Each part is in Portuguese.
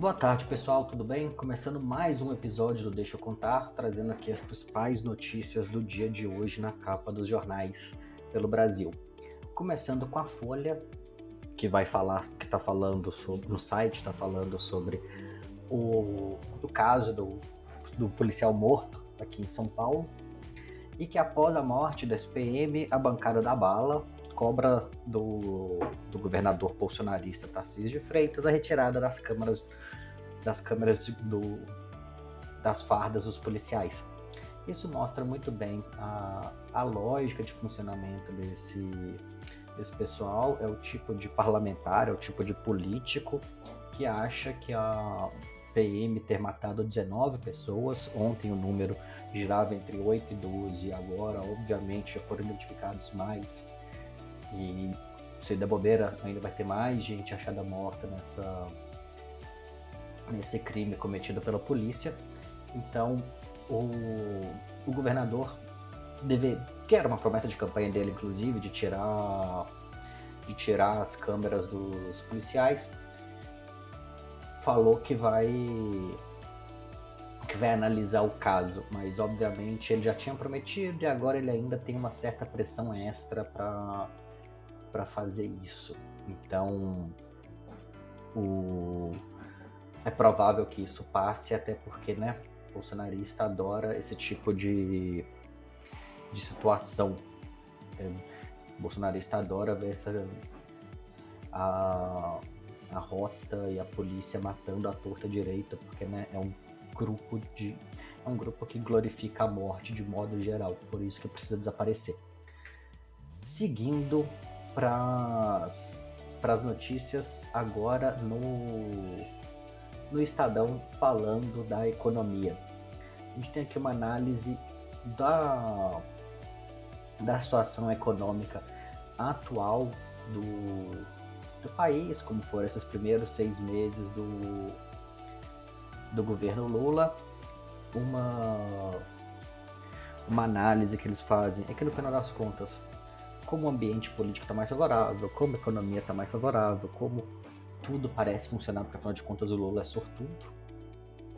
Boa tarde, pessoal, tudo bem? Começando mais um episódio do Deixa eu Contar, trazendo aqui as principais notícias do dia de hoje na capa dos jornais pelo Brasil. Começando com a Folha, que vai falar, que está falando sobre, no site está falando sobre o, o caso do, do policial morto aqui em São Paulo, e que após a morte da SPM, a bancada da bala cobra do, do governador bolsonarista Tarcísio de Freitas a retirada das câmaras das câmeras do, das fardas dos policiais. Isso mostra muito bem a, a lógica de funcionamento desse, desse pessoal, é o tipo de parlamentar, é o tipo de político que acha que a PM ter matado 19 pessoas, ontem o número girava entre 8 e 12, agora obviamente já foram identificados mais e se der bobeira, ainda vai ter mais gente achada morta nessa, nesse crime cometido pela polícia. Então, o, o governador deve, que era uma promessa de campanha dele, inclusive, de tirar, de tirar as câmeras dos policiais, falou que vai que vai analisar o caso, mas obviamente ele já tinha prometido e agora ele ainda tem uma certa pressão extra para para fazer isso. Então, o... é provável que isso passe, até porque, né, o bolsonarista adora esse tipo de, de situação. O bolsonarista adora ver essa, a, a rota e a polícia matando a torta direita, porque né, é um grupo de é um grupo que glorifica a morte de modo geral, por isso que precisa desaparecer. Seguindo para as notícias agora no, no Estadão falando da economia. A gente tem aqui uma análise da, da situação econômica atual do, do país, como foram esses primeiros seis meses do, do governo Lula. Uma, uma análise que eles fazem é que no final das contas como o ambiente político está mais favorável, como a economia está mais favorável, como tudo parece funcionar, porque afinal de contas o Lula é sortudo,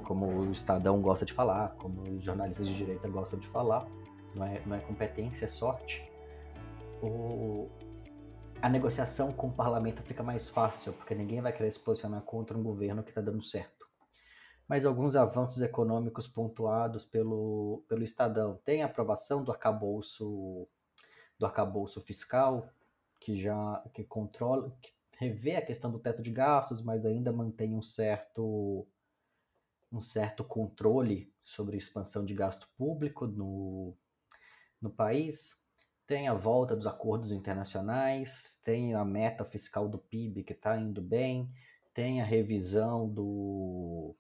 como o Estadão gosta de falar, como os jornalistas de direita gostam de falar, não é, não é competência, é sorte. O, a negociação com o parlamento fica mais fácil, porque ninguém vai querer se posicionar contra um governo que está dando certo. Mas alguns avanços econômicos pontuados pelo, pelo Estadão. Tem a aprovação do arcabouço do arcabouço fiscal, que já que controla, que revê a questão do teto de gastos, mas ainda mantém um certo um certo controle sobre expansão de gasto público no, no país. Tem a volta dos acordos internacionais, tem a meta fiscal do PIB que está indo bem, tem a revisão do,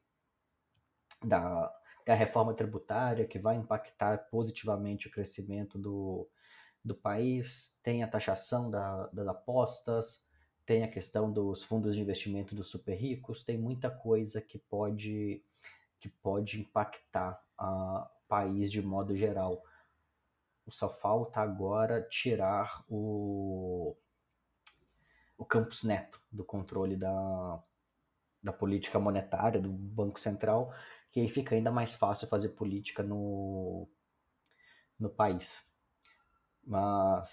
da, da reforma tributária que vai impactar positivamente o crescimento do, do país, tem a taxação da, das apostas, tem a questão dos fundos de investimento dos super ricos, tem muita coisa que pode que pode impactar o país de modo geral. Só falta agora tirar o, o Campos Neto do controle da, da política monetária do Banco Central, que aí fica ainda mais fácil fazer política no, no país mas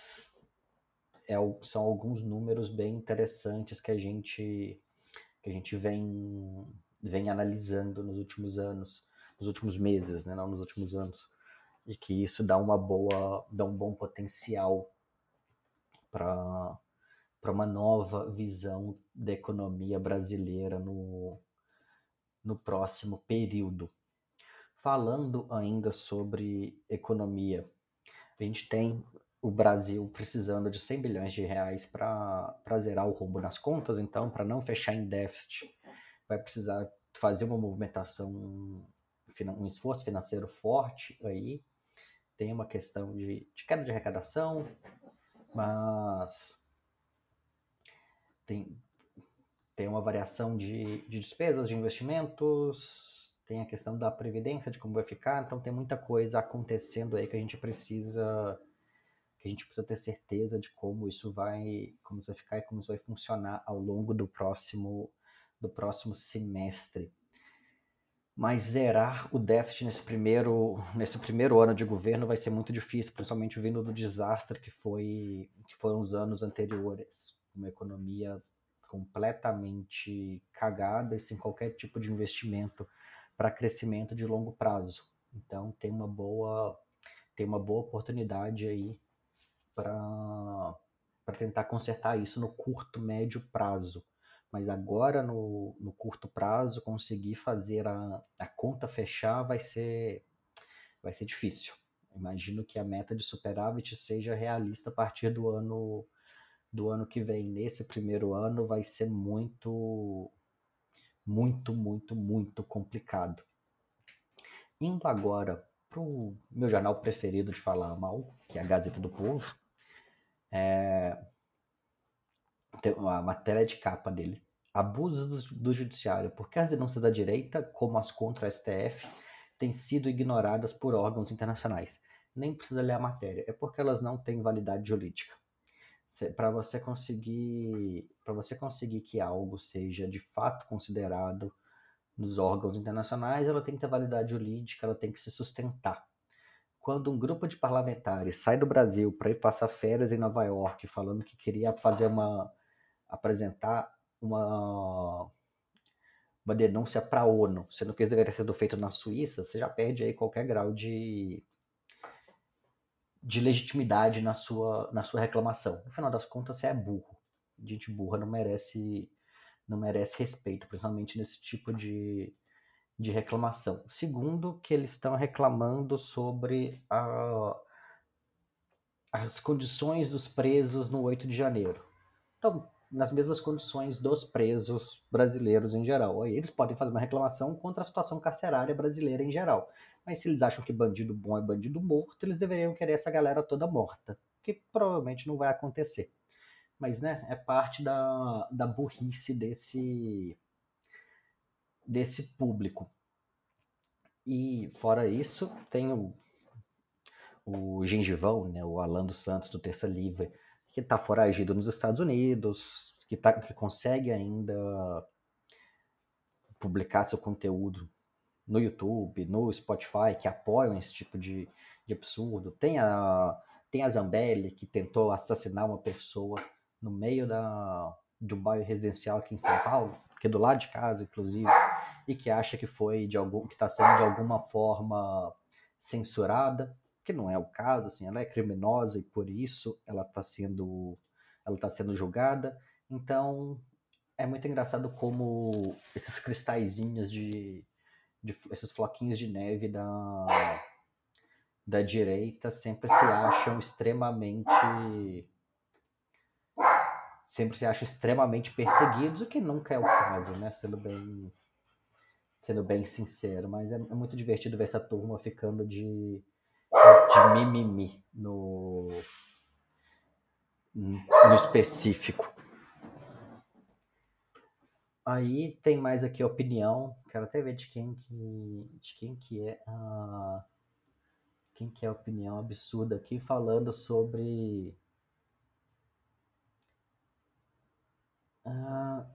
é, são alguns números bem interessantes que a gente que a gente vem vem analisando nos últimos anos, nos últimos meses, né, não nos últimos anos, e que isso dá uma boa, dá um bom potencial para para uma nova visão da economia brasileira no, no próximo período. Falando ainda sobre economia, a gente tem o Brasil precisando de 100 bilhões de reais para zerar o rombo nas contas, então, para não fechar em déficit, vai precisar fazer uma movimentação, um esforço financeiro forte aí. Tem uma questão de, de queda de arrecadação, mas tem, tem uma variação de, de despesas, de investimentos, tem a questão da previdência, de como vai ficar, então tem muita coisa acontecendo aí que a gente precisa que a gente precisa ter certeza de como isso vai, como isso vai ficar e como isso vai funcionar ao longo do próximo do próximo semestre. Mas zerar o déficit nesse primeiro, nesse primeiro ano de governo vai ser muito difícil, principalmente vindo do desastre que, foi, que foram os anos anteriores. Uma economia completamente cagada e sem qualquer tipo de investimento para crescimento de longo prazo. Então tem uma boa tem uma boa oportunidade aí para tentar consertar isso no curto, médio prazo. Mas agora, no, no curto prazo, conseguir fazer a, a conta fechar vai ser, vai ser difícil. Imagino que a meta de superávit seja realista a partir do ano do ano que vem. Nesse primeiro ano vai ser muito, muito, muito, muito complicado. Indo agora para o meu jornal preferido de falar mal, que é a Gazeta do Povo, é, uma matéria de capa dele. Abusos do, do judiciário, porque as denúncias da direita, como as contra a STF, têm sido ignoradas por órgãos internacionais. Nem precisa ler a matéria, é porque elas não têm validade jurídica. Para você conseguir, para você conseguir que algo seja de fato considerado nos órgãos internacionais, ela tem que ter validade jurídica, ela tem que se sustentar. Quando um grupo de parlamentares sai do Brasil para ir passar férias em Nova York, falando que queria fazer uma apresentar uma uma denúncia para a ONU, sendo que isso deveria ser feito na Suíça, você já perde aí qualquer grau de de legitimidade na sua na sua reclamação. No final das contas, você é burro. Gente burra não merece não merece respeito, principalmente nesse tipo de de reclamação. Segundo, que eles estão reclamando sobre a, as condições dos presos no 8 de janeiro. Então, nas mesmas condições dos presos brasileiros em geral. Eles podem fazer uma reclamação contra a situação carcerária brasileira em geral. Mas se eles acham que bandido bom é bandido morto, eles deveriam querer essa galera toda morta. Que provavelmente não vai acontecer. Mas, né, é parte da, da burrice desse, desse público. E fora isso, tem o, o Gengivão, né, o Alan dos Santos do Terça Livre, que está foragido nos Estados Unidos, que, tá, que consegue ainda publicar seu conteúdo no YouTube, no Spotify, que apoiam esse tipo de, de absurdo. Tem a, tem a Zambelli, que tentou assassinar uma pessoa no meio da, de um bairro residencial aqui em São Paulo, que é do lado de casa, inclusive, e que acha que foi de algum, que está sendo de alguma forma censurada, que não é o caso, assim, ela é criminosa e por isso ela está sendo, ela está sendo julgada. Então é muito engraçado como esses cristalzinhos de, de esses floquinhos de neve da da direita sempre se acham extremamente sempre se acham extremamente perseguidos, o que nunca é o caso, né? Sendo bem, sendo bem sincero. Mas é, é muito divertido ver essa turma ficando de, de mimimi no, no específico. Aí tem mais aqui a opinião. Quero até ver de quem que, de quem que é a quem que é a opinião absurda aqui falando sobre Ah,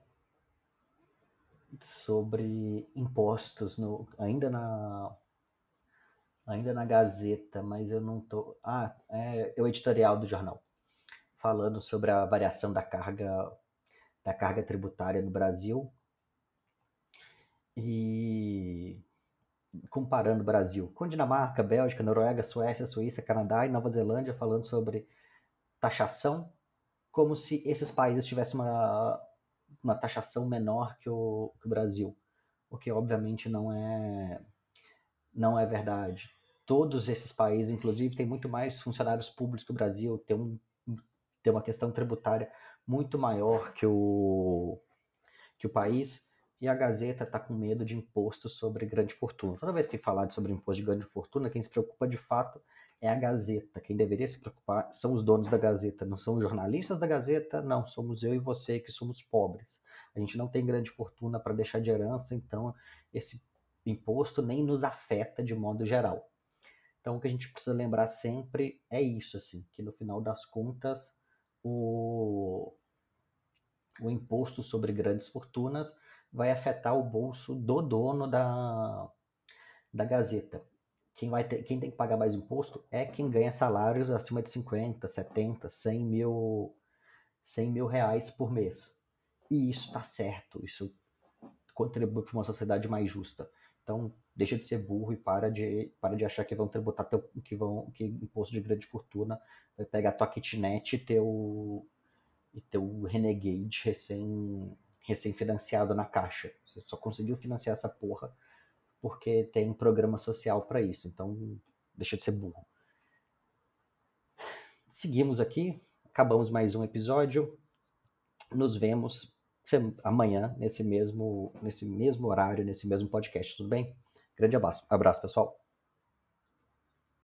sobre impostos no, ainda na ainda na Gazeta, mas eu não tô. Ah, é, é o editorial do jornal falando sobre a variação da carga da carga tributária no Brasil e comparando o Brasil com Dinamarca, Bélgica, Noruega, Suécia, Suíça, Canadá e Nova Zelândia, falando sobre taxação como se esses países tivessem uma, uma taxação menor que o, que o Brasil, o que obviamente não é, não é verdade. Todos esses países, inclusive, têm muito mais funcionários públicos que o Brasil, tem, um, tem uma questão tributária muito maior que o, que o país, e a Gazeta está com medo de imposto sobre grande fortuna. Toda vez que falar sobre imposto de grande fortuna, quem se preocupa de fato é a Gazeta. Quem deveria se preocupar são os donos da Gazeta, não são os jornalistas da Gazeta, não, somos eu e você que somos pobres. A gente não tem grande fortuna para deixar de herança, então esse imposto nem nos afeta de modo geral. Então o que a gente precisa lembrar sempre é isso, assim, que no final das contas o, o imposto sobre grandes fortunas vai afetar o bolso do dono da, da Gazeta. Quem, vai ter, quem tem que pagar mais imposto é quem ganha salários acima de 50, 70, 100 mil, 100 mil reais por mês. E isso está certo, isso contribui para uma sociedade mais justa. Então, deixa de ser burro e para de, para de achar que vão tributar teu, que vão que imposto de grande fortuna vai pegar tua kitnet e teu e teu Renegade recém recém financiado na caixa. Você só conseguiu financiar essa porra porque tem programa social para isso. Então, deixa de ser burro. Seguimos aqui, acabamos mais um episódio. Nos vemos amanhã nesse mesmo nesse mesmo horário, nesse mesmo podcast, tudo bem? Grande abraço, abraço pessoal.